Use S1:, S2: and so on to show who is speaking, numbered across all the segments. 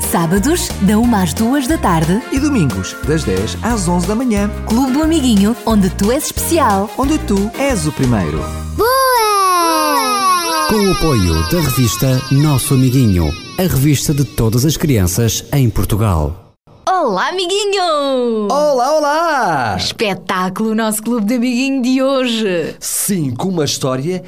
S1: Sábados, da 1 às 2 da tarde,
S2: E domingos, das 10 às 11 da manhã,
S1: Clube do Amiguinho, onde tu és especial.
S2: onde tu és o primeiro.
S3: Boa!
S4: Com o apoio da revista Nosso Amiguinho, a revista de todas as crianças em Portugal.
S1: Olá, amiguinho!
S2: Olá, olá!
S1: Espetáculo o nosso Clube de Amiguinho de hoje.
S2: Sim, com uma história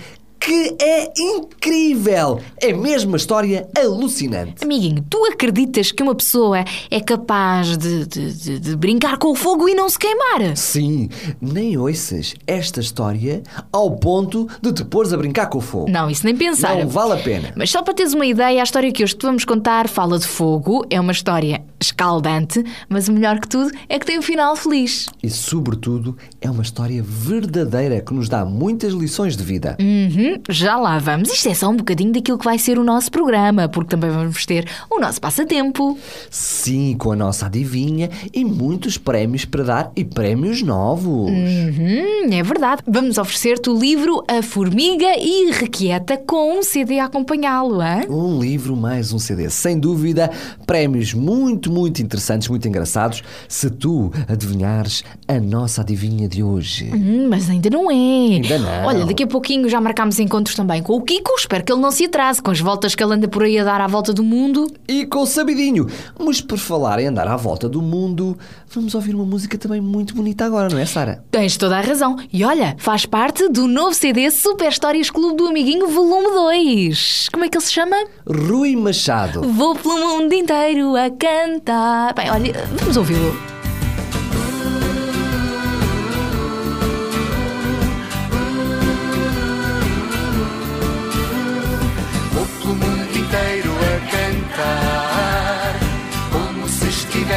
S2: que é incrível. É mesmo uma história alucinante.
S1: Amiguinho, tu acreditas que uma pessoa é capaz de, de- de- de brincar com o fogo e não se queimar?
S2: Sim, nem ouças esta história ao ponto de te pôres a brincar com o fogo.
S1: Não, isso nem pensar.
S2: Não vale a pena.
S1: Mas só para teres uma ideia, a história que hoje te vamos contar fala de fogo, é uma história escaldante, mas o melhor que tudo é que tem um final feliz.
S2: E, sobretudo, é uma história verdadeira que nos dá muitas lições de vida.
S1: Uhum, já lá vamos. Isto é só um bocadinho daquilo que vai ser o nosso programa, porque também vamos ter o nosso passatempo.
S2: Sim, com a nossa adivinha e muitos prémios para dar e prémios novos.
S1: Uhum, é verdade. Vamos oferecer-te o livro A Formiga Irrequieta com um CD a acompanhá-lo, hã?
S2: Um livro mais um CD, sem dúvida, prémios muito, muito interessantes, muito engraçados, se tu adivinhares a nossa adivinha de hoje.
S1: Hum, mas ainda não é.
S2: Ainda não.
S1: Olha, daqui a pouquinho já marcámos encontros também com o Kiko. Espero que ele não se atrase com as voltas que ele anda por aí a dar à volta do mundo.
S2: E com o Sabidinho. Mas por falar em andar à volta do mundo, vamos ouvir uma música também muito bonita agora, não é, Sara?
S1: Tens toda a razão. E olha, faz parte do novo CD Super Histórias Clube do Amiguinho Volume 2. Como é que ele se chama?
S2: Rui Machado.
S1: Vou pelo mundo inteiro a cantar. Bem, olha, vamos ouvi-lo.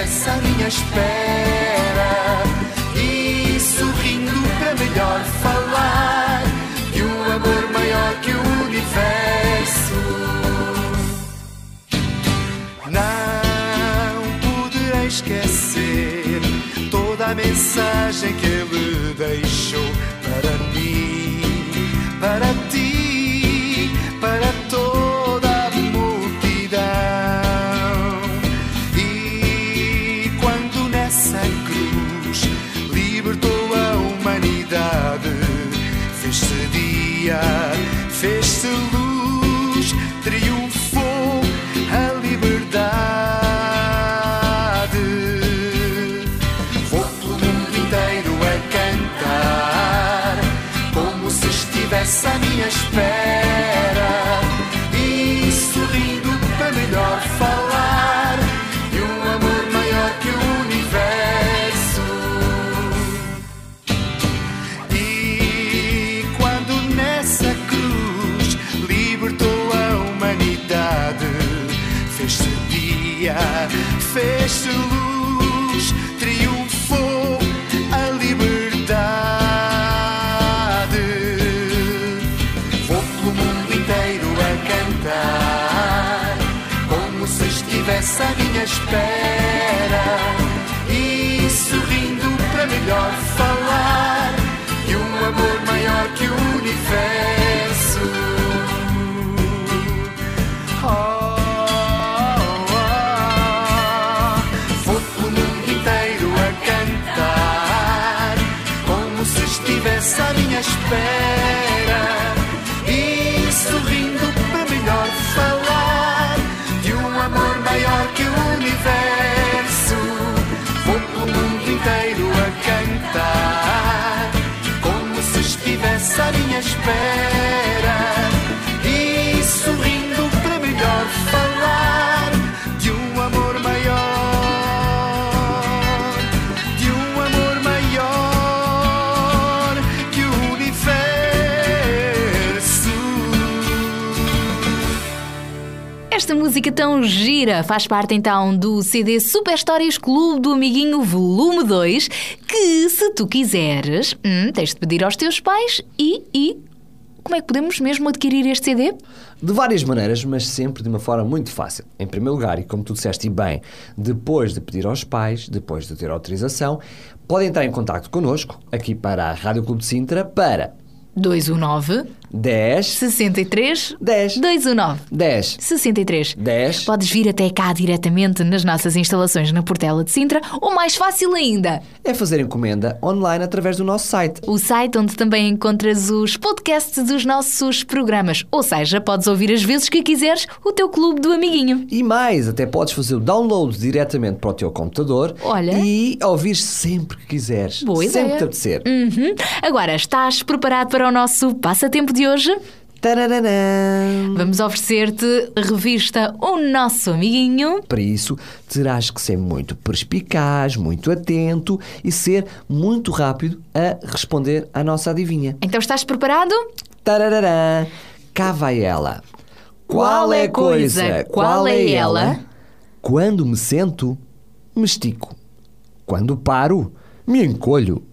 S5: À minha espera. E sorrindo para melhor falar de um amor maior que o universo. Não poderei esquecer toda a mensagem que ele deixou dia, fez-se luz, triunfou a liberdade. Vou pelo mundo inteiro a cantar, como se estivesse à minha espera. Fez-se luz, triunfou a liberdade. Vou pelo mundo inteiro a cantar, como se estivesse à minha espera. E sorrindo para melhor falar de um amor maior que o universo. Espera. E sorrindo para melhor falar de um amor maior que o universo. Vou pelo mundo inteiro a cantar, como se estivesse à minha espera.
S1: Esta música tão gira faz parte então do CD Super Histórias Clube do Amiguinho Volume 2, que se tu quiseres, hum, tens de pedir aos teus pais e, e como é que podemos mesmo adquirir este CD?
S2: De várias maneiras, mas sempre de uma forma muito fácil. Em primeiro lugar, e como tu disseste bem, depois de pedir aos pais, depois de ter autorização, podem entrar em contato connosco, aqui para a Rádio Clube de Sintra, para
S1: 219
S2: 10
S1: 63
S2: 10
S1: 219
S2: 10
S1: 63
S2: 10
S1: Podes vir até cá diretamente nas nossas instalações na Portela de Sintra ou mais fácil ainda,
S2: é fazer encomenda online através do nosso site.
S1: o site onde também encontras os podcasts dos nossos programas. Ou seja, podes ouvir as vezes que quiseres o teu clube do amiguinho.
S2: E mais, até podes fazer o download diretamente para o teu computador
S1: Olha.
S2: e ouvir sempre que quiseres.
S1: Boa
S2: sempre
S1: ideia.
S2: te apetecer.
S1: Uhum. Agora, estás preparado para o nosso passatempo de hoje?
S2: Tarararã.
S1: Vamos oferecer-te a revista O Nosso Amiguinho.
S2: Para isso, terás que ser muito perspicaz, muito atento e ser muito rápido a responder à nossa adivinha.
S1: Então estás preparado?
S2: Tarararã. Cá vai ela. Qual é a coisa?
S1: Qual é ela?
S2: Quando me sento, me estico. Quando paro, me encolho.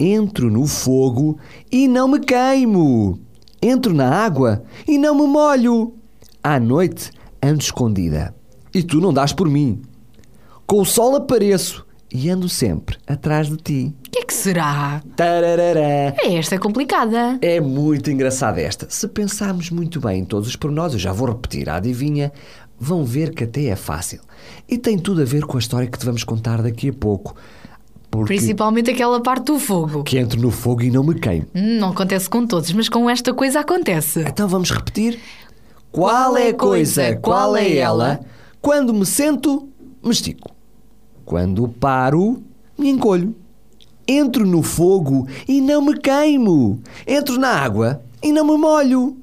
S2: Entro no fogo e não me queimo. Entro na água e não me molho. À noite ando escondida e tu não dás por mim. Com o sol apareço e ando sempre atrás de ti.
S1: O que é que será?
S2: Tarararã.
S1: É esta complicada.
S2: É muito engraçada esta. Se pensarmos muito bem em todos os pormenores, eu já vou repetir a adivinha, vão ver que até é fácil. E tem tudo a ver com a história que te vamos contar daqui a pouco. Porque
S1: Principalmente aquela parte do fogo.
S2: que entro no fogo e não me queimo.
S1: Hum, Não acontece com todos, mas com esta coisa acontece.
S2: Então vamos repetir. Qual é a coisa? Qual é ela? Quando me sento, me estico. Quando paro, me encolho. Entro no fogo e não me queimo. Entro na água e não me molho.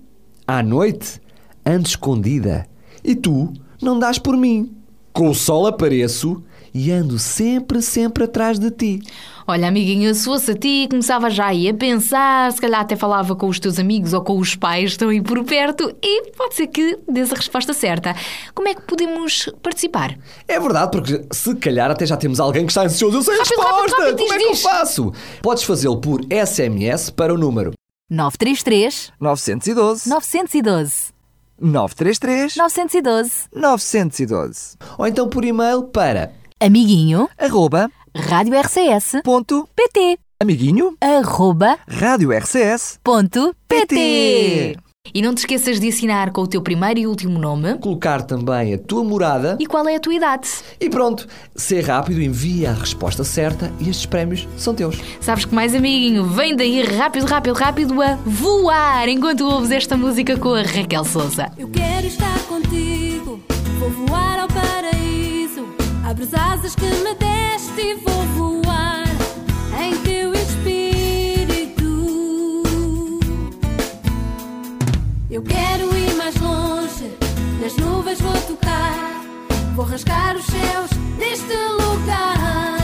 S2: À noite, ando escondida e tu não dás por mim. Com o sol apareço e ando sempre, sempre atrás de ti.
S1: Olha, amiguinho, se fosse a ti, começava já aí a pensar, se calhar até falava com os teus amigos ou com os pais que estão aí por perto e pode ser que dês a resposta certa. Como é que podemos participar?
S2: É verdade, porque se calhar até já temos alguém que está ansioso. Eu sei a resposta!
S1: rápido, rápido,
S2: Como é
S1: diz,
S2: que eu
S1: diz.
S2: faço? Podes fazê-lo por SMS para o número
S6: 933
S7: 912
S6: 912
S7: 933
S6: 912
S7: 912
S2: ou então por e-mail para
S6: Amiguinho.
S7: Arroba.
S6: Rádio RCS
S7: ponto.
S6: PT
S7: amiguinho.
S6: Arroba.
S7: Rádio RCS
S6: ponto PT
S1: E não te esqueças de assinar com o teu primeiro e último nome.
S2: Colocar também a tua morada.
S1: E qual é a tua idade.
S2: e pronto, ser rápido, envia a resposta certa e estes prémios são teus.
S1: Sabes que mais amiguinho, vem daí rápido, rápido, rápido a voar enquanto ouves esta música com a Raquel Souza.
S8: Eu quero estar contigo, vou voar ao paraíso. Abre as asas que me deste e vou voar em teu espírito. Eu quero ir mais longe, nas nuvens vou tocar. Vou rasgar os céus deste lugar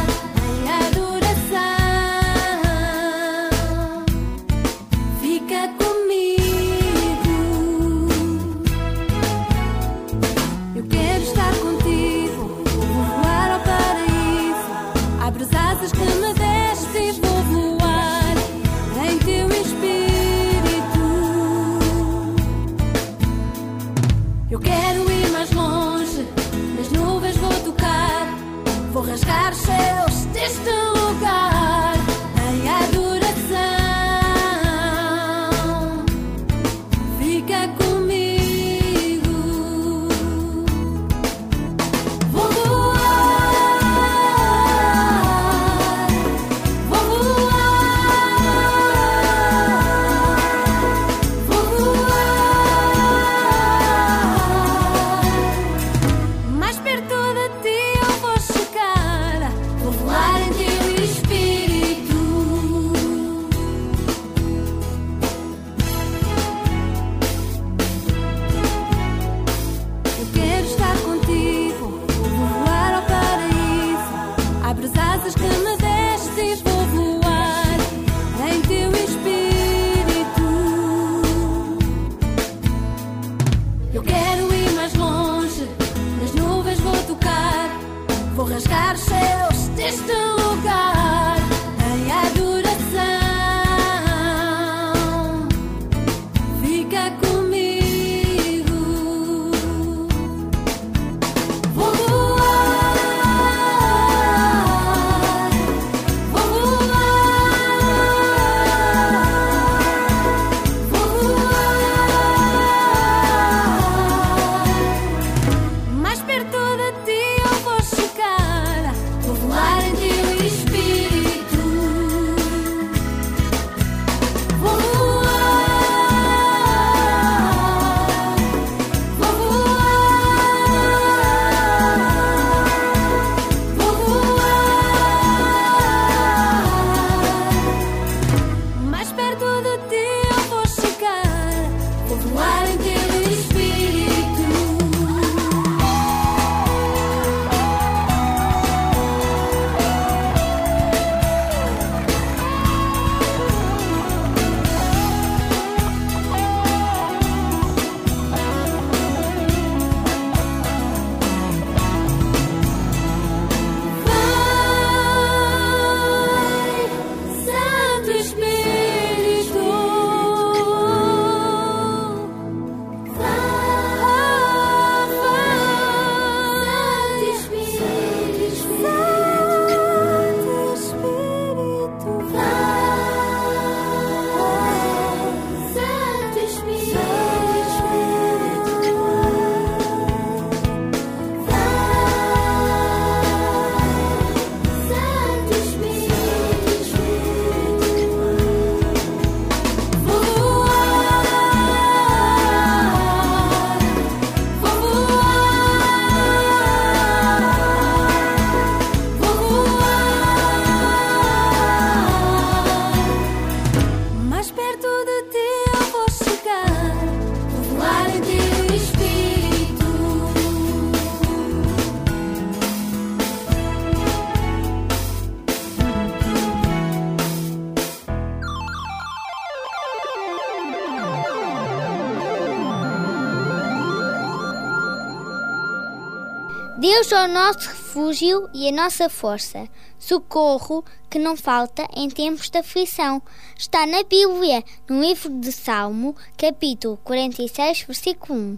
S3: o nosso refúgio e a nossa força, socorro que não falta em tempos de aflição. Está na Bíblia, no livro de Salmo, capítulo 46, versículo 1.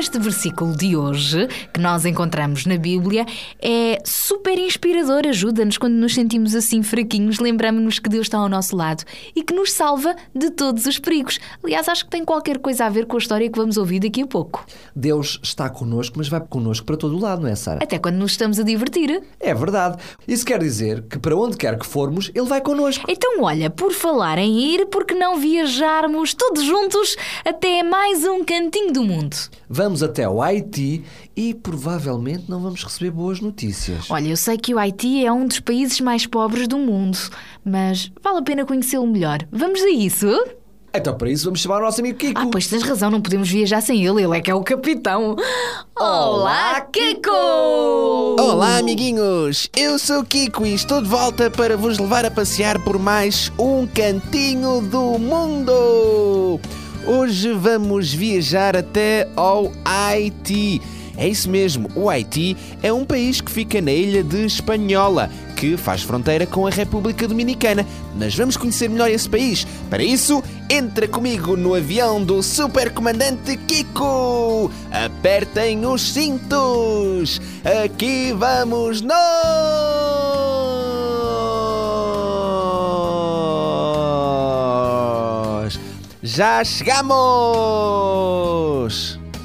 S1: Este versículo de hoje, que nós encontramos na Bíblia, é super inspirador. Ajuda-nos quando nos sentimos assim fraquinhos. Lembramos-nos que Deus está ao nosso lado e que nos salva de todos os perigos. Aliás, acho que tem qualquer coisa a ver com a história que vamos ouvir daqui a pouco.
S2: Deus está connosco, mas vai connosco para todo o lado, não é, Sara?
S1: Até quando nos estamos a divertir.
S2: É verdade. Isso quer dizer que para onde quer que formos, Ele vai connosco.
S1: Então, olha, por falar em ir, por que não viajarmos todos juntos até mais um cantinho do mundo?
S2: Vamos até o Haiti e provavelmente não vamos receber boas notícias.
S1: Olha, eu sei que o Haiti é um dos países mais pobres do mundo, mas vale a pena conhecê-lo melhor. Vamos a isso?
S2: Então, para isso, vamos chamar o nosso amigo Kiko.
S1: Ah, pois tens razão, não podemos viajar sem ele, ele é que é o capitão. Olá, Kiko!
S9: Olá, amiguinhos! Eu sou o Kiko e estou de volta para vos levar a passear por mais um cantinho do mundo! Hoje vamos viajar até ao Haiti. É isso mesmo, o Haiti é um país que fica na ilha de Espanhola, que faz fronteira com a República Dominicana. Mas vamos conhecer melhor esse país. Para isso, entra comigo no avião do Supercomandante Kiko. Apertem os cintos. Aqui vamos nós. Já chegamos!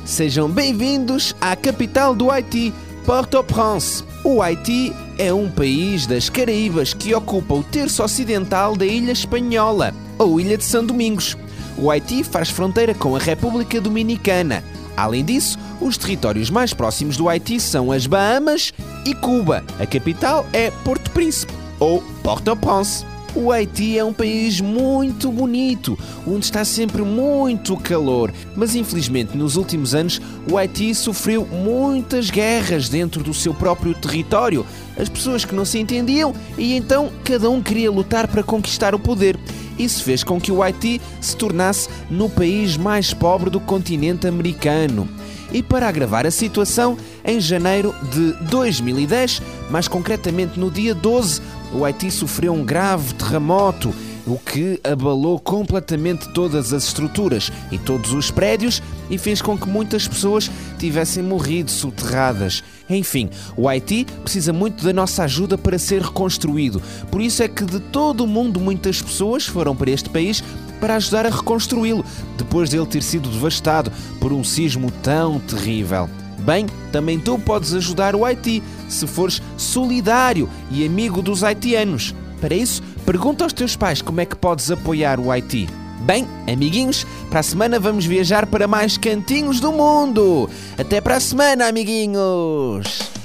S9: Sejam bem-vindos à capital do Haiti, Port-au-Prince. O Haiti é um país das Caraíbas que ocupa o terço ocidental da ilha espanhola, ou Ilha de São Domingos. O Haiti faz fronteira com a República Dominicana. Além disso, os territórios mais próximos do Haiti são as Bahamas e Cuba. A capital é Porto Príncipe, ou Port-au-Prince. O Haiti é um país muito bonito, onde está sempre muito calor, mas infelizmente nos últimos anos o Haiti sofreu muitas guerras dentro do seu próprio território. As pessoas que não se entendiam e então cada um queria lutar para conquistar o poder. Isso fez com que o Haiti se tornasse no país mais pobre do continente americano. E para agravar a situação, em janeiro de 2010, mais concretamente no dia 12, o Haiti sofreu um grave terremoto, o que abalou completamente todas as estruturas e todos os prédios e fez com que muitas pessoas tivessem morrido soterradas. Enfim, o Haiti precisa muito da nossa ajuda para ser reconstruído. Por isso é que de todo o mundo muitas pessoas foram para este país para ajudar a reconstruí-lo, depois dele ter sido devastado por um sismo tão terrível. Bem, também tu podes ajudar o Haiti se fores solidário e amigo dos haitianos. Para isso, pergunta aos teus pais como é que podes apoiar o Haiti. Bem, amiguinhos, para a semana vamos viajar para mais cantinhos do mundo. Até para a semana, amiguinhos!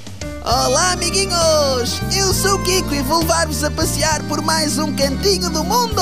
S9: Olá, amiguinhos! Eu sou o Kiko e vou levar-vos a passear por mais um cantinho do mundo!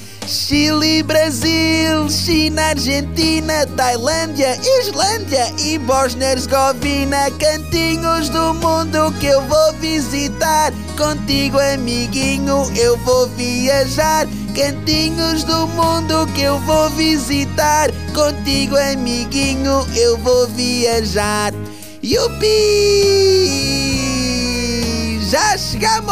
S9: Chile, Brasil, China, Argentina, Tailândia, Islândia e Bósnia-Herzegovina, cantinhos do mundo que eu vou visitar. Contigo, amiguinho, eu vou viajar. Cantinhos do mundo que eu vou visitar. Contigo, amiguinho, eu vou viajar. Yupi! Já chegamos!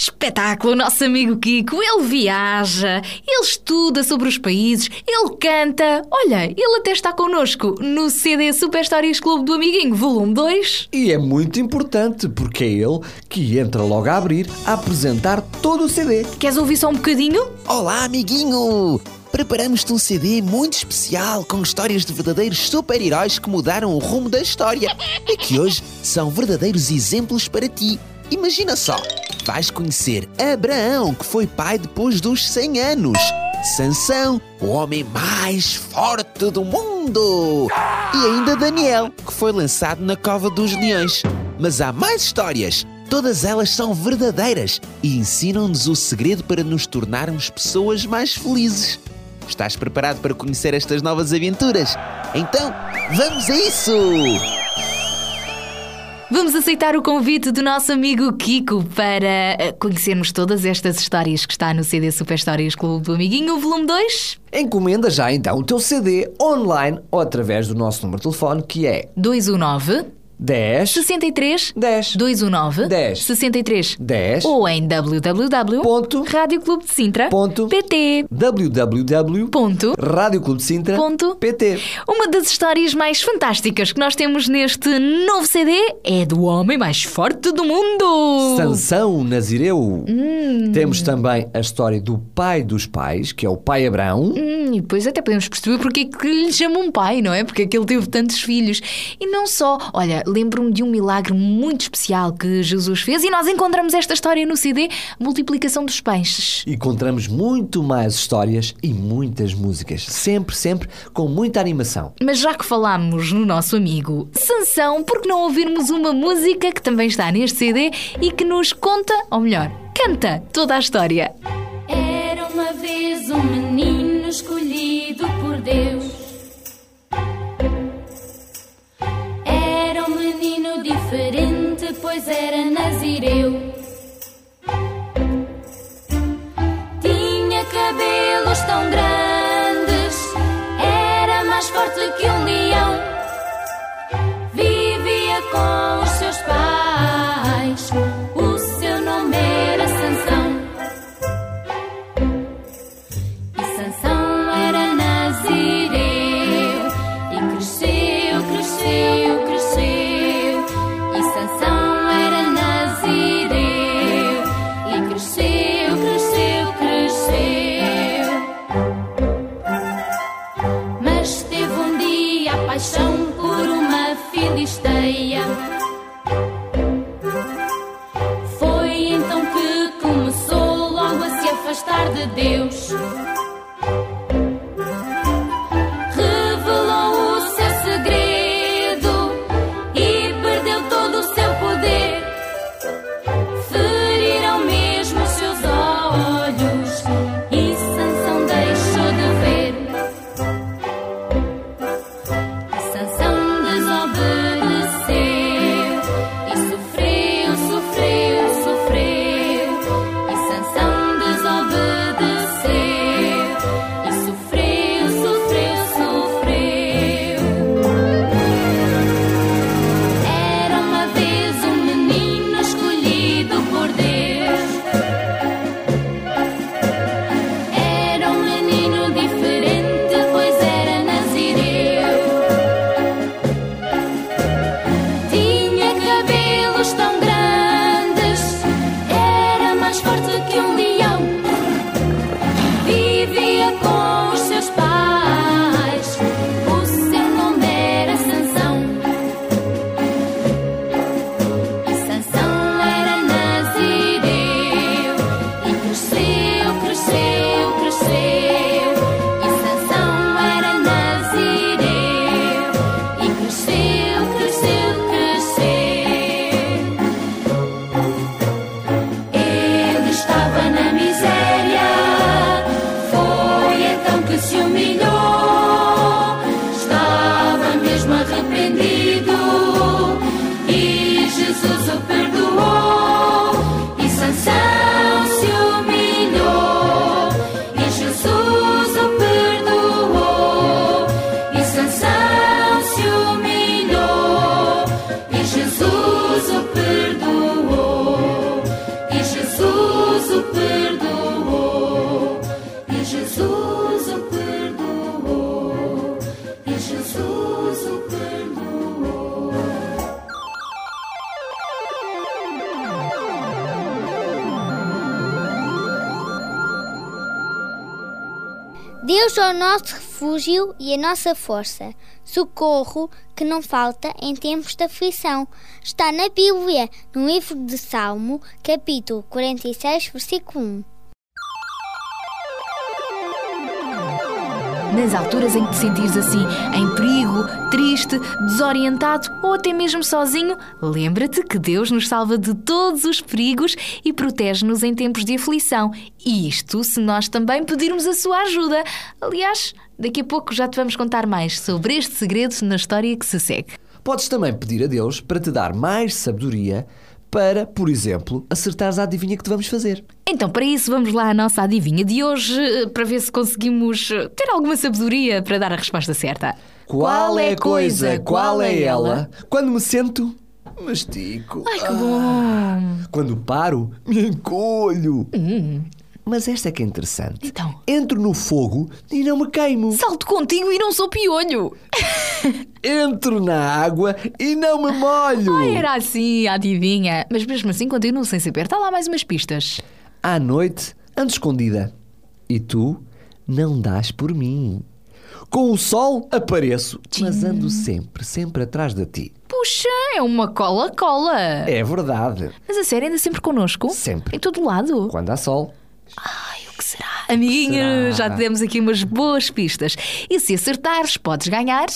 S1: Espetáculo, o nosso amigo Kiko. Ele viaja, ele estuda sobre os países, ele canta. Olha, ele até está connosco no CD Super Histórias Clube do Amiguinho, volume 2.
S2: E é muito importante porque é ele que entra logo a abrir a apresentar todo o CD.
S1: Queres ouvir só um bocadinho?
S9: Olá, amiguinho! Preparamos-te um CD muito especial com histórias de verdadeiros super-heróis que mudaram o rumo da história e que hoje são verdadeiros exemplos para ti. Imagina só, vais conhecer Abraão, que foi pai depois dos 100 anos. Sansão, o homem mais forte do mundo. E ainda Daniel, que foi lançado na cova dos leões. Mas há mais histórias. Todas elas são verdadeiras e ensinam-nos o segredo para nos tornarmos pessoas mais felizes. Estás preparado para conhecer estas novas aventuras? Então, vamos a isso!
S1: Vamos aceitar o convite do nosso amigo Kiko para eh, conhecermos todas estas histórias que está no CD Super Histórias Clube do Amiguinho, volume 2.
S2: Encomenda já então o teu CD online ou através do nosso número de telefone que é
S1: 219
S2: 10
S1: 63
S2: 10
S1: 219
S2: 10
S1: 63
S2: 10
S1: ou em www.radioclubedecintra.pt
S2: www.radioclubedecintra.pt
S1: Uma das histórias mais fantásticas que nós temos neste novo CD é do homem mais forte do mundo.
S2: Sansão Nazireu. Temos também a história do pai dos pais, que é o pai Abraão.
S1: Hum, e depois até podemos perceber porque é que lhe chamam um pai, não é? Porque é que ele teve tantos filhos. E não só, olha, lembro-me de um milagre muito especial que Jesus fez e nós encontramos esta história no CD Multiplicação dos Peixes.
S2: Encontramos muito mais histórias e muitas músicas. Sempre, sempre com muita animação.
S1: Mas já que falámos no nosso amigo Sansão, por que não ouvirmos uma música que também está neste CD e que nos conta, ou melhor, canta toda a história?
S8: Era uma vez um menino escolhido por Deus. Pois era nazireu. Tinha cabelos tão grandes, Deus
S3: é o nosso refúgio e a nossa força, socorro que não falta em tempos de aflição. Está na Bíblia, no livro de Salmo, capítulo 46, versículo 1.
S1: Nas alturas em que te sentires assim, em perigo, triste, desorientado ou até mesmo sozinho, lembra-te que Deus nos salva de todos os perigos e protege-nos em tempos de aflição. Isto se nós também pedirmos a sua ajuda. Aliás, daqui a pouco já te vamos contar mais sobre este segredo na história que se segue.
S2: Podes também pedir a Deus para te dar mais sabedoria para, por exemplo, acertares a adivinha que te vamos fazer.
S1: Então, para isso, vamos lá à nossa adivinha de hoje, eh, para ver se conseguimos eh, ter alguma sabedoria para dar a resposta certa.
S2: Qual é a coisa, qual é ela? Quando me sento, me estico.
S1: Ai, que bom!
S2: Quando paro, me encolho. Mas esta é que é interessante.
S1: Então?
S2: Entro no fogo e não me queimo.
S1: Salto contigo e não sou piolho!
S2: Entro na água e não me molho.
S1: Ai, era assim, adivinha. Mas mesmo assim continuo sem saber. Está lá mais umas pistas.
S2: À noite, ando escondida. E tu não dás por mim. Com o sol apareço, mas ando sempre, sempre atrás de ti.
S1: Puxa, é uma cola-cola.
S2: É verdade.
S1: Mas a série anda sempre connosco?
S2: Sempre.
S1: Em todo lado?
S2: Quando há sol.
S1: Ai, o que será? Amiguinho, já te demos aqui umas boas pistas. E se acertares, podes ganhar.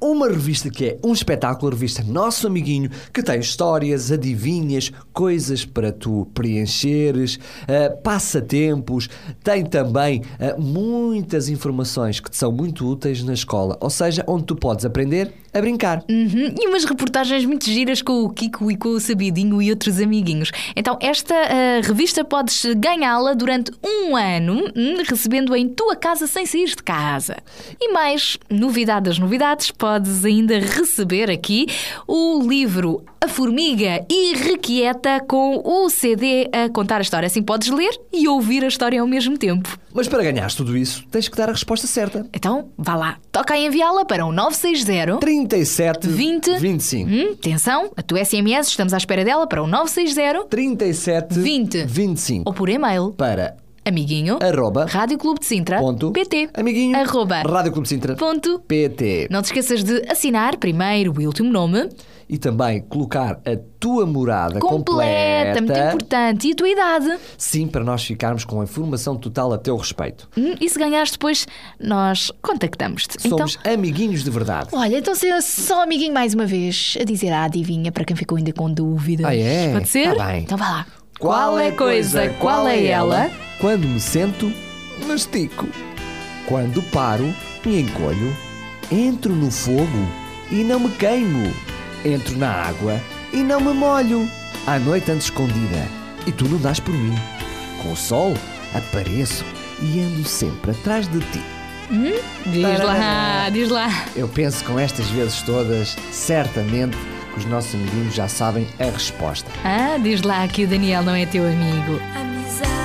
S2: Uma revista que é um espetáculo, a revista Nosso Amiguinho, que tem histórias, adivinhas, coisas para tu preencheres, eh, passatempos, tem também eh, muitas informações que te são muito úteis na escola, ou seja, onde tu podes aprender a brincar.
S1: Uhum, E umas reportagens muito giras com o Kiko e com o Sabidinho e outros amiguinhos. Então, esta ah, revista podes ganhá-la durante um ano, hum, recebendo em tua casa sem sair de casa. E mais, novidade das novidades, podes ainda receber aqui o livro A Formiga Irrequieta com o CD a contar a história. Assim podes ler e ouvir a história ao mesmo tempo.
S2: Mas para ganhares tudo isso, tens que dar a resposta certa.
S1: Então, vá lá, toca a enviá-la para o 960
S2: 37
S1: 20
S2: 25.
S1: Hum, atenção, a tua SMS, estamos à espera dela para o 960
S2: 37
S1: 20
S2: 25.
S1: ou por e-mail
S2: Para
S1: amiguinho
S2: arroba
S1: Rádio Clube de Sintra
S2: ponto
S1: PT
S2: amiguinho
S1: arroba
S2: Rádio Clube de Sintra
S1: ponto
S2: PT.
S1: Não te esqueças de assinar primeiro e último nome
S2: E também colocar a tua morada
S1: completa, muito
S2: completa.
S1: importante, e a tua idade.
S2: Sim, para nós ficarmos com a informação total a teu respeito.
S1: Hum, E se ganhares depois, nós contactamos-te. Então,
S2: Somos amiguinhos de verdade.
S1: olha, então ser só amiguinho mais uma vez a dizer a adivinha para quem ficou ainda com dúvidas.
S2: Ah, é?
S1: Pode ser?
S2: Tá bem.
S1: Então vá lá. Qual é coisa, qual é ela?
S2: Quando me sento, me estico. Quando paro, me encolho. Entro no fogo e não me queimo. Entro na água e não me molho. À noite ando escondida e tu não dás por mim. Com o sol apareço e ando sempre atrás de ti.
S1: Diz lá, diz lá.
S2: Eu penso com estas vezes todas, certamente os nossos amiguinhos já sabem a resposta.
S1: Ah, diz lá que o Daniel não é teu amigo.
S8: Amizade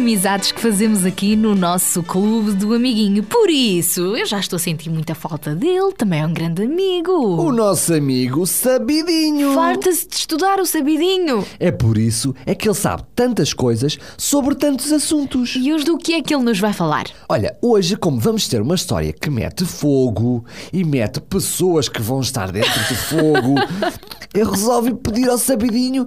S1: amizades que fazemos aqui no nosso clube do amiguinho. Por isso, eu já estou a sentir muita falta dele. Também é um grande amigo.
S2: O nosso amigo Sabidinho.
S1: Farta-se de estudar o sabidinho.
S2: É por isso é que ele sabe tantas coisas sobre tantos assuntos.
S1: E hoje do que é que ele nos vai falar?
S2: Olha, hoje, como vamos ter uma história que mete fogo e mete pessoas que vão estar dentro de fogo, eu resolvi pedir ao Sabidinho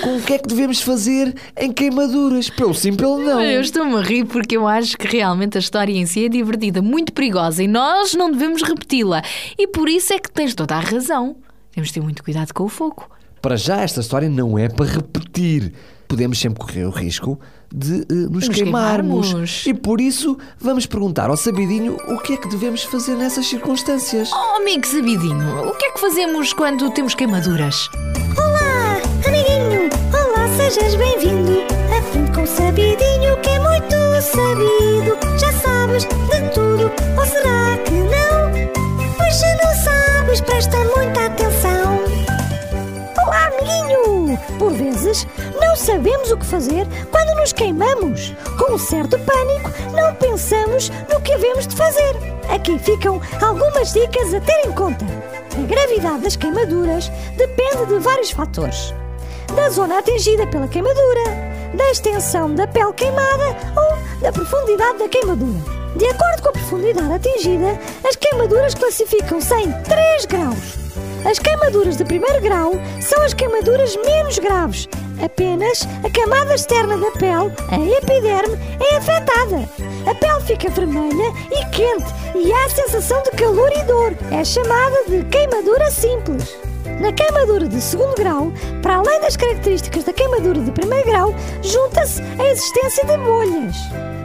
S2: com o que é que devemos fazer em queimaduras. Pelo sim, pelo não.
S1: Eu estou-me a rir porque eu acho que realmente a história em si é divertida, muito perigosa e nós não devemos repeti-la. E por isso é que tens toda a razão. Temos de ter muito cuidado com o fogo.
S2: Para já, esta história não é para repetir. Podemos sempre correr o risco de nos,
S1: Nos
S2: queimarmos.
S1: queimarmos.
S2: E por isso, vamos perguntar ao Sabidinho o que é que devemos fazer nessas circunstâncias.
S1: Oh, amigo sabidinho, o que é que fazemos quando temos queimaduras?
S10: Olá, amiguinho! Olá, sejas bem-vindo! Sabidinho que é muito sabido. Já sabes de tudo, ou será que não? Pois se não sabes, presta muita atenção. Olá, amiguinho! Por vezes, não sabemos o que fazer quando nos queimamos. Com um certo pânico, não pensamos no que havemos de fazer. Aqui ficam algumas dicas a ter em conta. A gravidade das queimaduras depende de vários fatores: da zona atingida pela queimadura, da extensão da pele queimada ou da profundidade da queimadura. De acordo com a profundidade atingida, as queimaduras classificam-se em 3 graus. As queimaduras de primeiro grau são as queimaduras menos graves. Apenas a camada externa da pele, a epiderme, é afetada. A pele fica vermelha e quente e há a sensação de calor e dor. É chamada de queimadura simples. Na queimadura de segundo grau, para além das características da queimadura de primeiro grau, junta-se a existência de bolhas.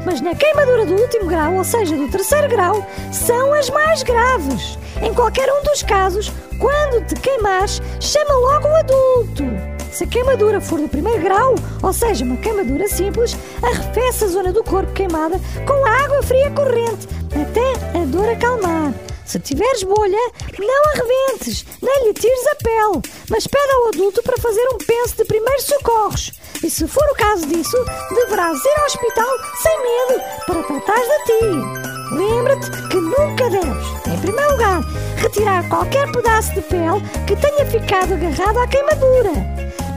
S10: Mas na queimadura do último grau, ou seja, do terceiro grau, são as mais graves. Em qualquer um dos casos, quando te queimares, chama logo o adulto. Se a queimadura for do primeiro grau, ou seja, uma queimadura simples, arrefece a zona do corpo queimada com água fria corrente até a dor acalmar. Se tiveres bolha, não arrebentes, nem lhe tires a pele, mas pede ao adulto para fazer um penso de primeiros socorros. E se for o caso disso, deverás ir ao hospital sem medo para tratar de ti. Lembra-te que nunca deves, em primeiro lugar, retirar qualquer pedaço de pele que tenha ficado agarrado à queimadura.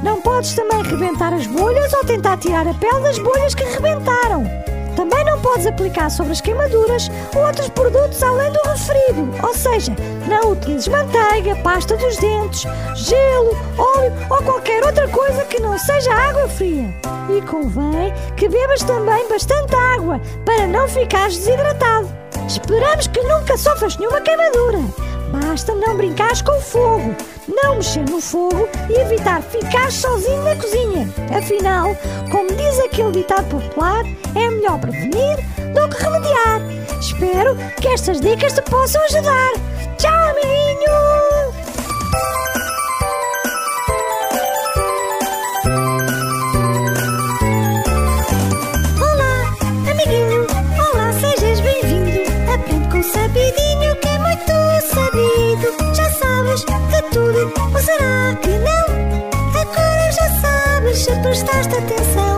S10: Não podes também rebentar as bolhas ou tentar tirar a pele das bolhas que rebentaram. Podes aplicar sobre as queimaduras outros produtos além do referido, ou seja, não utilizes manteiga, pasta dos dentes, gelo, óleo ou qualquer outra coisa que não seja água fria. E convém que bebas também bastante água para não ficares desidratado. Esperamos que nunca sofras nenhuma queimadura. Basta não brincares com o fogo, não mexer no fogo e evitar ficar sozinho na cozinha. Afinal, como diz aquele ditado popular, é melhor prevenir do que remediar. Espero que estas dicas te possam ajudar. Tchau, amiguinho! Prestaste atenção.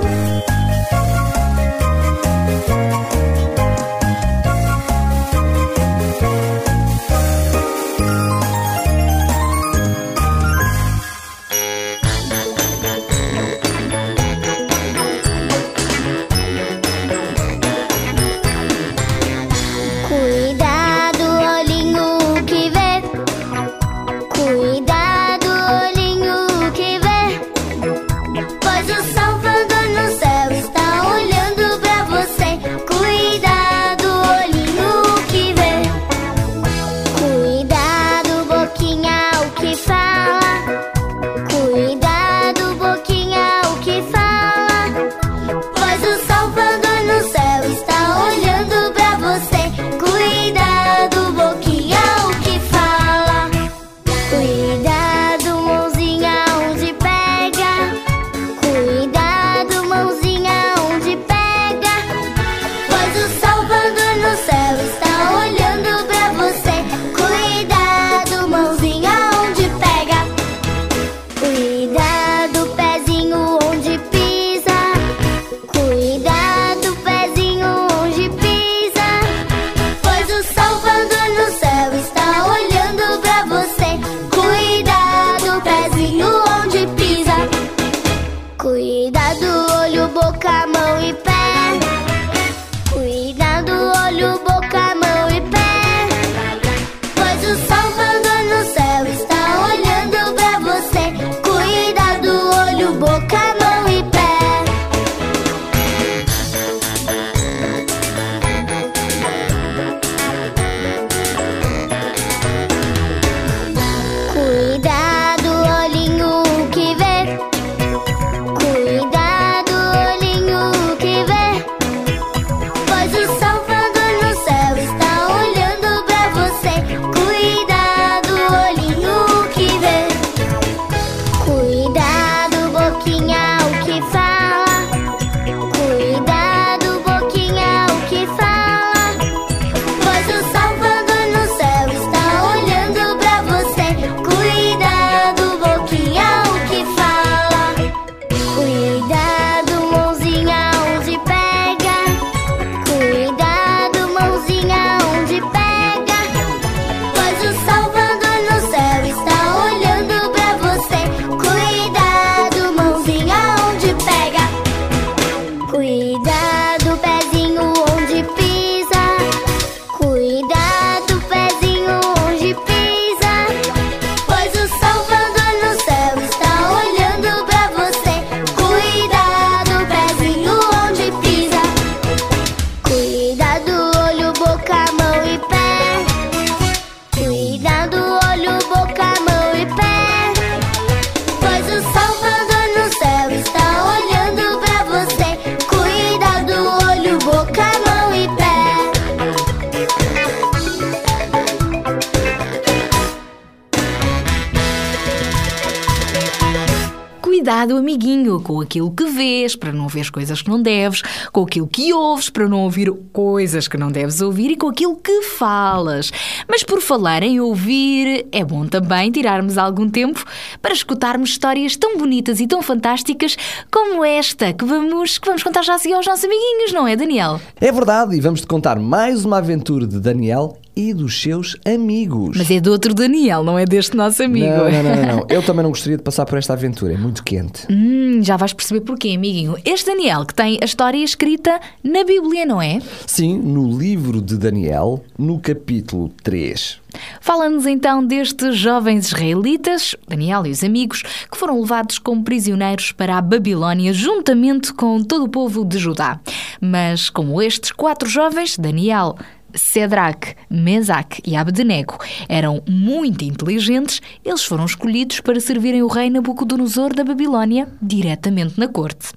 S1: Cuidado, amiguinho, com aquilo que vês, para não ver coisas que não deves, com aquilo que ouves, para não ouvir coisas que não deves ouvir e com aquilo que falas. Mas por falar em ouvir, é bom também tirarmos algum tempo para escutarmos histórias tão bonitas e tão fantásticas como esta que vamos, que vamos contar já a seguir aos nossos amiguinhos, não é, Daniel?
S2: É verdade, e vamos-te contar mais uma aventura de Daniel e dos seus amigos.
S1: Mas é do outro Daniel, não é deste nosso amigo.
S2: Não, não, não, não, não. Eu também não gostaria de passar por esta aventura, é muito quente.
S1: Hum, já vais perceber porquê, amiguinho. Este Daniel que tem a história escrita na Bíblia, não é?
S2: Sim, no livro de Daniel, no capítulo 3.
S1: Fala-nos então destes jovens israelitas, Daniel e os amigos, que foram levados como prisioneiros para a Babilónia juntamente com todo o povo de Judá. Mas como estes quatro jovens, Daniel, Cedrac, Mesac e Abdenego eram muito inteligentes, eles foram escolhidos para servirem o rei Nabucodonosor da Babilónia diretamente na corte.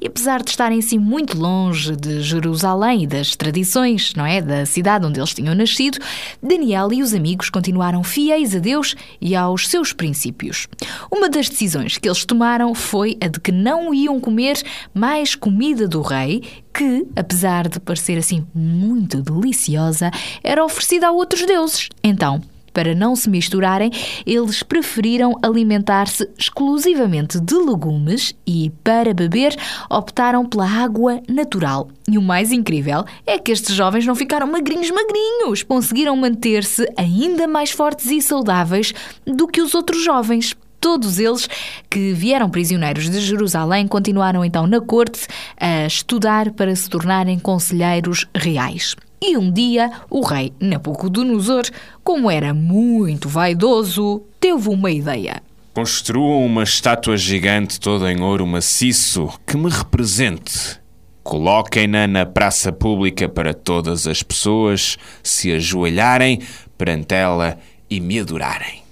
S1: E apesar de estarem assim muito longe de Jerusalém e das tradições, não é, da cidade onde eles tinham nascido, Daniel e os amigos continuaram fiéis a Deus e aos seus princípios. Uma das decisões que eles tomaram foi a de que não iam comer mais comida do rei que, apesar de parecer assim muito deliciosa, era oferecida a outros deuses. Então, para não se misturarem, eles preferiram alimentar-se exclusivamente de legumes e, para beber, optaram pela água natural. E o mais incrível é que estes jovens não ficaram magrinhos, magrinhos, conseguiram manter-se ainda mais fortes e saudáveis do que os outros jovens. Todos eles que vieram prisioneiros de Jerusalém continuaram então na corte a estudar para se tornarem conselheiros reais. E um dia o rei Nabucodonosor, como era muito vaidoso, teve uma ideia.
S11: Construam uma estátua gigante toda em ouro maciço que me represente. Coloquem-na na praça pública para todas as pessoas se ajoelharem perante ela e me adorarem.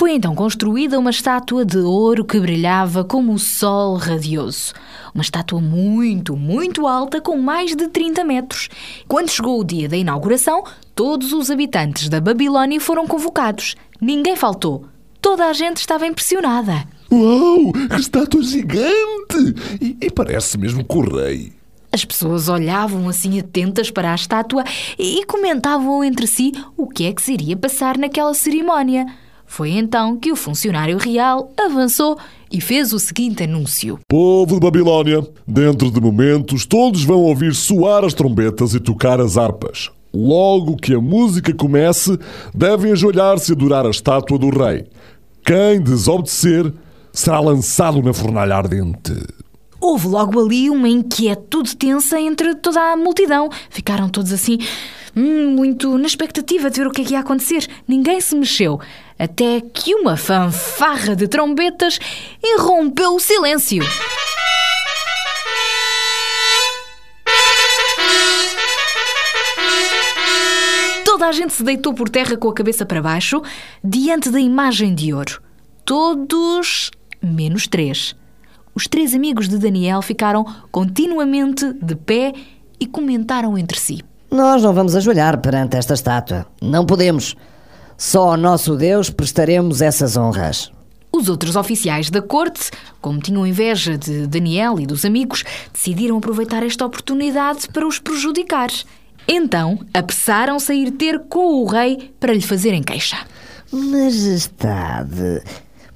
S1: Foi então construída uma estátua de ouro que brilhava como o sol radioso. Uma estátua muito, muito alta, com mais de 30 metros. Quando chegou o dia da inauguração, todos os habitantes da Babilónia foram convocados. Ninguém faltou. Toda a gente estava impressionada.
S12: Uau! Que estátua gigante! E, e parece mesmo com o rei.
S1: As pessoas olhavam assim atentas para a estátua e comentavam entre si o que é que se iria passar naquela cerimónia. Foi então que o funcionário real avançou e fez o seguinte anúncio:
S12: Povo de Babilónia, dentro de momentos todos vão ouvir soar as trombetas e tocar as harpas. Logo que a música comece, devem ajoelhar-se e adorar a estátua do rei. Quem desobedecer será lançado na fornalha ardente.
S1: Houve logo ali uma inquietude tensa entre toda a multidão. Ficaram todos assim, hum, muito na expectativa de ver o que é que ia acontecer. Ninguém se mexeu, até que uma fanfarra de trombetas irrompeu o silêncio. Toda a gente se deitou por terra com a cabeça para baixo, diante da imagem de ouro. Todos menos três. Os três amigos de Daniel ficaram continuamente de pé e comentaram entre si.
S13: Nós não vamos ajoelhar perante esta estátua. Não podemos. Só ao nosso Deus prestaremos essas honras.
S1: Os outros oficiais da corte, como tinham inveja de Daniel e dos amigos, decidiram aproveitar esta oportunidade para os prejudicar. Então, apressaram-se a ir ter com o rei para lhe fazerem queixa.
S13: Majestade,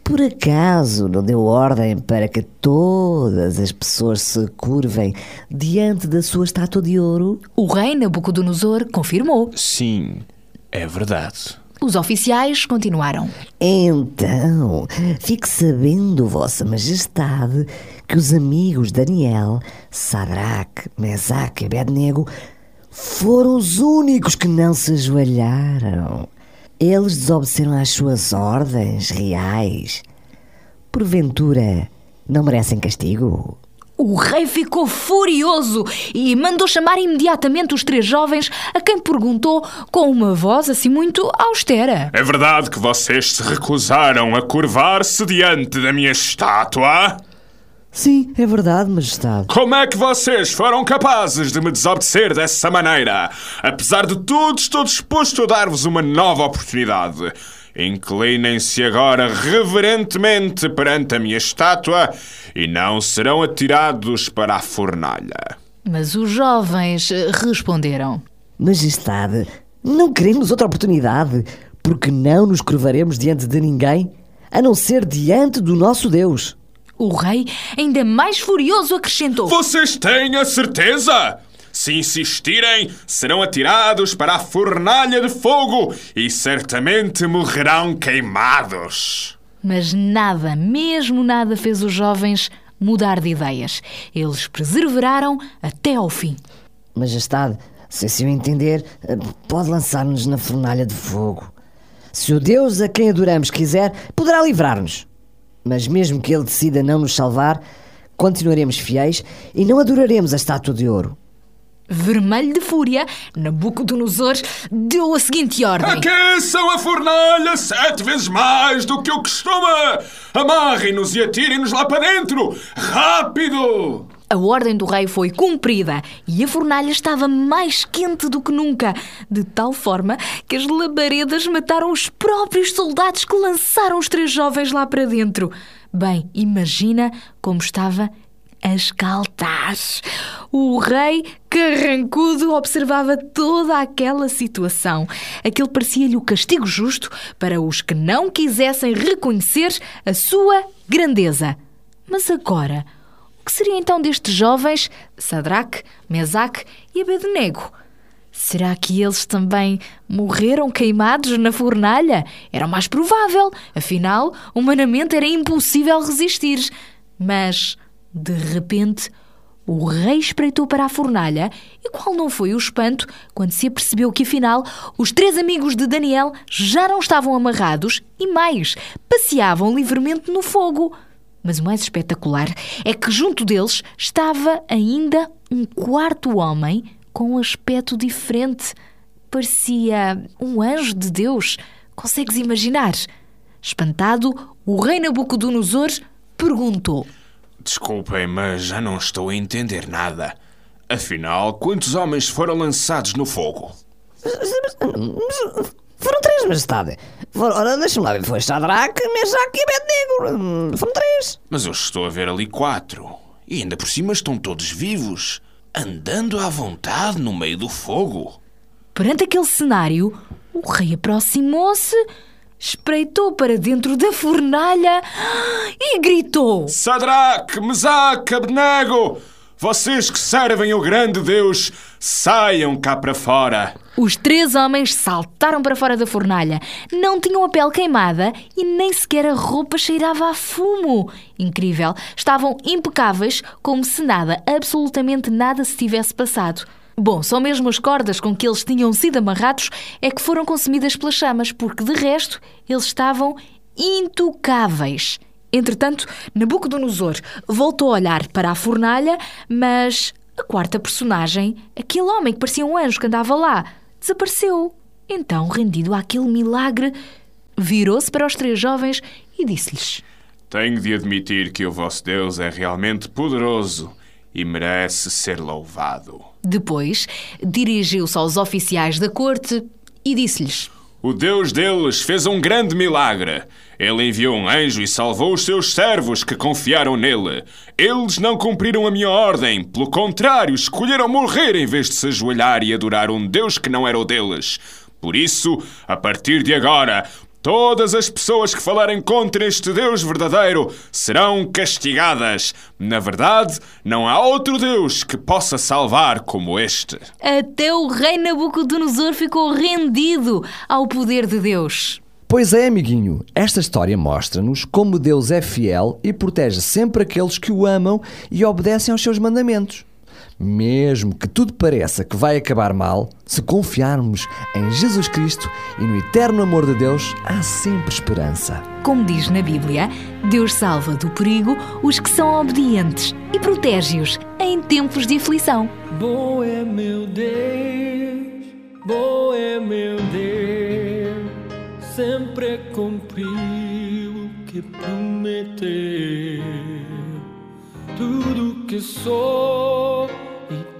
S13: por acaso não deu ordem para que todas as pessoas se curvem diante da sua estátua de ouro?
S1: O rei Nabucodonosor confirmou.
S11: Sim, é verdade.
S1: Os oficiais continuaram.
S13: Então, fique sabendo, Vossa Majestade, que os amigos Daniel, Sadraque, Mesaque e Abednego foram os únicos que não se ajoelharam. Eles desobedeceram às suas ordens reais. Porventura, não merecem castigo?
S1: O rei ficou furioso e mandou chamar imediatamente os três jovens, a quem perguntou com uma voz assim muito austera:
S11: É verdade que vocês se recusaram a curvar-se diante da minha estátua?
S13: Sim, é verdade, Majestade.
S11: Como é que vocês foram capazes de me desobedecer dessa maneira? Apesar de tudo, estou disposto a dar-vos uma nova oportunidade. Inclinem-se agora reverentemente perante a minha estátua e não serão atirados para a fornalha.
S1: Mas os jovens eh, responderam:
S13: Majestade, não queremos outra oportunidade, porque não nos curvaremos diante de ninguém, a não ser diante do nosso Deus.
S1: O rei, ainda mais furioso, acrescentou:
S11: Vocês têm a certeza? Se insistirem, serão atirados para a fornalha de fogo e certamente morrerão queimados.
S1: Mas nada, mesmo nada, fez os jovens mudar de ideias. Eles perseveraram até ao fim.
S13: Majestade, se assim o entender, pode lançar-nos na fornalha de fogo. Se o Deus a quem adoramos quiser, poderá livrar-nos. Mas mesmo que ele decida não nos salvar, continuaremos fiéis e não adoraremos a estátua de ouro.
S1: Vermelho de fúria, Nabucodonosor deu a seguinte ordem:
S11: Aqueçam a fornalha sete vezes mais do que o costume! Amarrem-nos e atirem-nos lá para dentro! Rápido!
S1: A ordem do rei foi cumprida e a fornalha estava mais quente do que nunca, de tal forma que as labaredas mataram os próprios soldados que lançaram os três jovens lá para dentro. Bem, imagina como estava a escaltar. O rei, carrancudo, observava toda aquela situação. Aquele parecia-lhe o castigo justo para os que não quisessem reconhecer a sua grandeza. Mas agora, o que seria então destes jovens, Sadraque, Mesaque e Abednego? Será que eles também morreram queimados na fornalha? Era o mais provável. Afinal, humanamente era impossível resistir. Mas, de repente, o rei espreitou para a fornalha e qual não foi o espanto quando se apercebeu que, afinal, os três amigos de Daniel já não estavam amarrados e, mais, passeavam livremente no fogo. Mas o mais espetacular é que junto deles estava ainda um quarto homem com um aspecto diferente. Parecia um anjo de Deus. Consegues imaginar? Espantado, o rei Nabucodonosor perguntou:
S11: Desculpem, mas já não estou a entender nada. Afinal, quantos homens foram lançados no fogo?
S13: Foram três, majestade. Foram, ora, deixa-me lá ver. Foi Shadrach, Mesaque e Abednego. Foram três.
S11: Mas eu estou a ver ali quatro. E ainda por cima estão todos vivos, andando à vontade no meio do fogo.
S1: Perante aquele cenário, o rei aproximou-se, espreitou para dentro da fornalha e gritou:
S11: Sadraque, Mesaque, Abednego, vocês que servem o grande Deus, saiam cá para fora.
S1: Os três homens saltaram para fora da fornalha. Não tinham a pele queimada e nem sequer a roupa cheirava a fumo. Incrível. Estavam impecáveis, como se nada, absolutamente nada se tivesse passado. Bom, só mesmo as cordas com que eles tinham sido amarrados é que foram consumidas pelas chamas, porque de resto eles estavam intocáveis. Entretanto, Nabucodonosor voltou a olhar para a fornalha, mas a quarta personagem, aquele homem que parecia um anjo que andava lá, desapareceu. Então, rendido àquele milagre, virou-se para os três jovens e disse-lhes:
S11: Tenho de admitir que o vosso Deus é realmente poderoso e merece ser louvado.
S1: Depois, dirigiu-se aos oficiais da corte e disse-lhes:
S11: O Deus deles fez um grande milagre. Ele enviou um anjo e salvou os seus servos que confiaram nele. Eles não cumpriram a minha ordem, pelo contrário, escolheram morrer em vez de se ajoelhar e adorar um Deus que não era o deles. Por isso, a partir de agora, todas as pessoas que falarem contra este Deus verdadeiro serão castigadas. Na verdade, não há outro Deus que possa salvar como este.
S1: Até o rei Nabucodonosor ficou rendido ao poder de Deus.
S2: Pois é, amiguinho, esta história mostra-nos como Deus é fiel e protege sempre aqueles que o amam e obedecem aos seus mandamentos. Mesmo que tudo pareça que vai acabar mal, se confiarmos em Jesus Cristo e no eterno amor de Deus, há sempre esperança.
S1: Como diz na Bíblia, Deus salva do perigo os que são obedientes e protege-os em tempos de aflição.
S14: Bom é meu Deus, bom é meu Deus, sempre cumpriu o que prometeu. Tudo que sou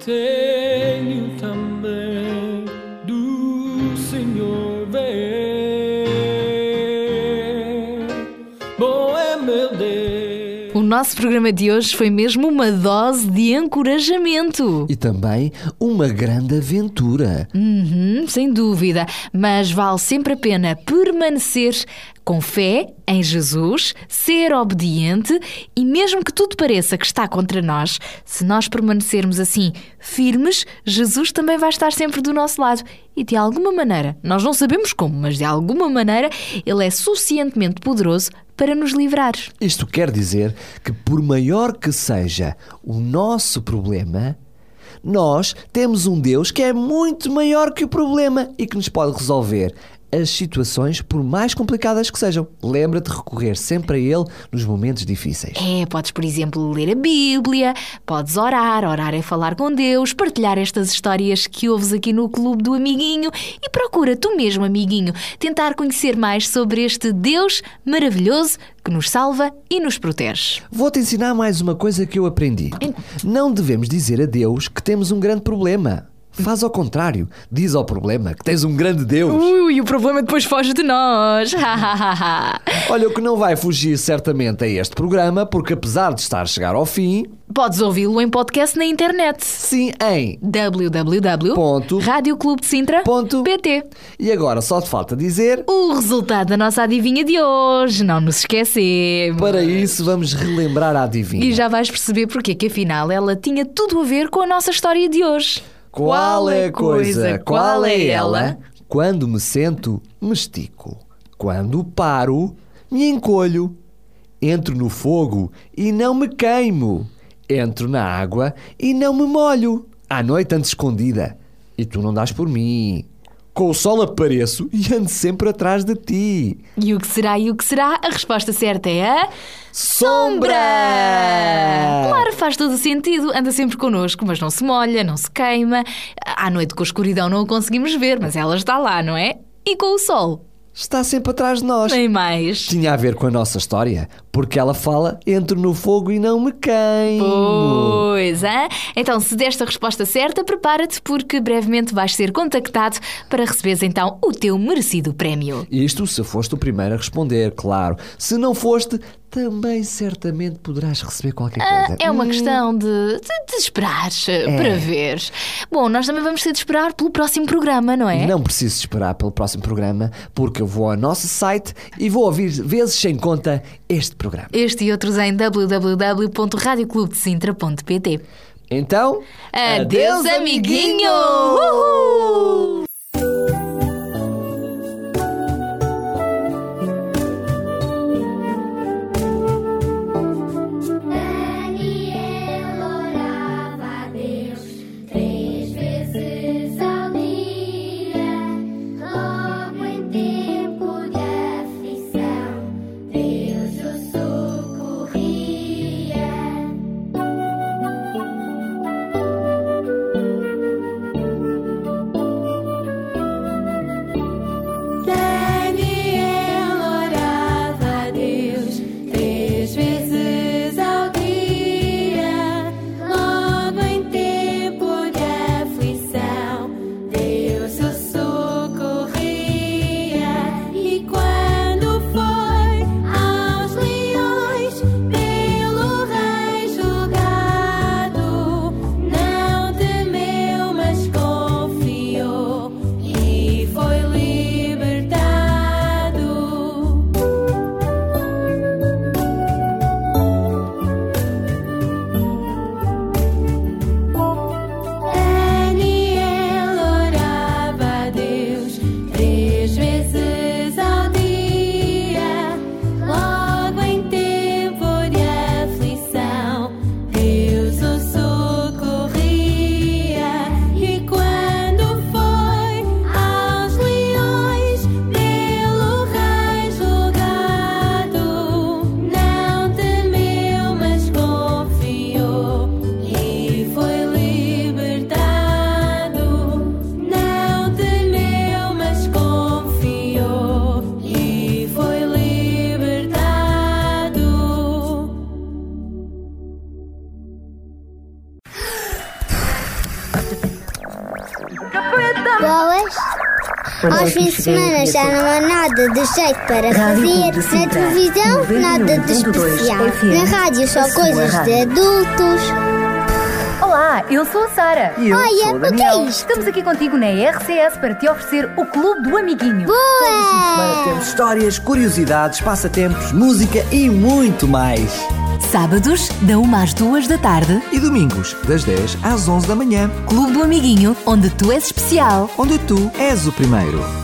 S14: tenho também do Senhor vem. Bom é meu Deus.
S1: O nosso programa de hoje foi mesmo uma dose de encorajamento.
S2: E também uma grande aventura.
S1: Uhum, sem dúvida, mas vale sempre a pena permanecer com fé em Jesus, ser obediente e, mesmo que tudo pareça que está contra nós, se nós permanecermos assim firmes, Jesus também vai estar sempre do nosso lado. E de alguma maneira, nós não sabemos como, mas de alguma maneira, Ele é suficientemente poderoso para nos livrar.
S2: Isto quer dizer que, por maior que seja o nosso problema, nós temos um Deus que é muito maior que o problema e que nos pode resolver as situações, por mais complicadas que sejam. Lembra-te de recorrer sempre a Ele nos momentos difíceis.
S1: É, podes, por exemplo, ler a Bíblia, podes orar, orar é falar com Deus, partilhar estas histórias que ouves aqui no Clube do Amiguinho e procura tu mesmo, amiguinho, tentar conhecer mais sobre este Deus maravilhoso que nos salva e nos protege.
S2: Vou-te ensinar mais uma coisa que eu aprendi. Não devemos dizer a Deus que temos um grande problema. Faz ao contrário. Diz ao problema que tens um grande Deus.
S1: Ui, o problema depois foge de nós.
S2: Olha, o que não vai fugir certamente a este programa, porque apesar de estar a chegar ao fim.
S1: Podes ouvi-lo em podcast na internet.
S2: Sim, em
S1: www.radioclubedesintra.pt
S2: E agora só te falta dizer.
S1: O resultado da nossa adivinha de hoje. Não nos esquecemos.
S2: Para isso, vamos relembrar a adivinha.
S1: E já vais perceber porque que afinal ela tinha tudo a ver com a nossa história de hoje.
S2: Qual é a coisa, qual é ela? Quando me sento, me estico. Quando paro, me encolho. Entro no fogo e não me queimo. Entro na água e não me molho. À noite ando escondida e tu não dás por mim. Com o sol apareço e ando sempre atrás de ti.
S1: E o que será e o que será? A resposta certa é a.
S2: Sombra!
S1: Claro, faz todo o sentido. Anda sempre connosco, mas não se molha, não se queima. À noite com a escuridão não a conseguimos ver, mas ela está lá, não é? E com o sol?
S2: Está sempre atrás de nós.
S1: Nem mais.
S2: Tinha a ver com a nossa história, porque ela fala: entro no fogo e não me queimo.
S1: Pois, é? Então, se deste a resposta certa, prepara-te, porque brevemente vais ser contactado para receberes então o teu merecido prémio.
S2: Isto se foste o primeiro a responder, claro. Se não foste, também certamente poderás receber qualquer
S1: Ah,
S2: coisa.
S1: é uma
S2: Hum,
S1: questão de, de, de esperar eh, para ver. Bom, nós também vamos ter de esperar pelo próximo programa, não é?
S2: Não preciso esperar pelo próximo programa, porque eu vou ao nosso site e vou ouvir vezes sem conta este programa.
S1: Este e outros em www.radioclubedesintra.pt
S2: Então,
S1: Adeus, amiguinho! Uhul!
S8: De
S3: jeito para fazer. Na televisão, nada de especial. Na rádio, só coisas de adultos.
S15: Olá, eu sou a Sara.
S3: E eu Olha, sou o que é isto?
S15: Estamos aqui contigo na RCS para te oferecer o Clube do Amiguinho.
S3: Boa!
S2: Temos histórias, curiosidades, passatempos, música e muito mais.
S1: Sábados, da 1 às 2 da tarde.
S16: E domingos, das 10 às 11 da manhã.
S1: Clube do Amiguinho, onde tu és especial.
S16: Onde tu és o primeiro.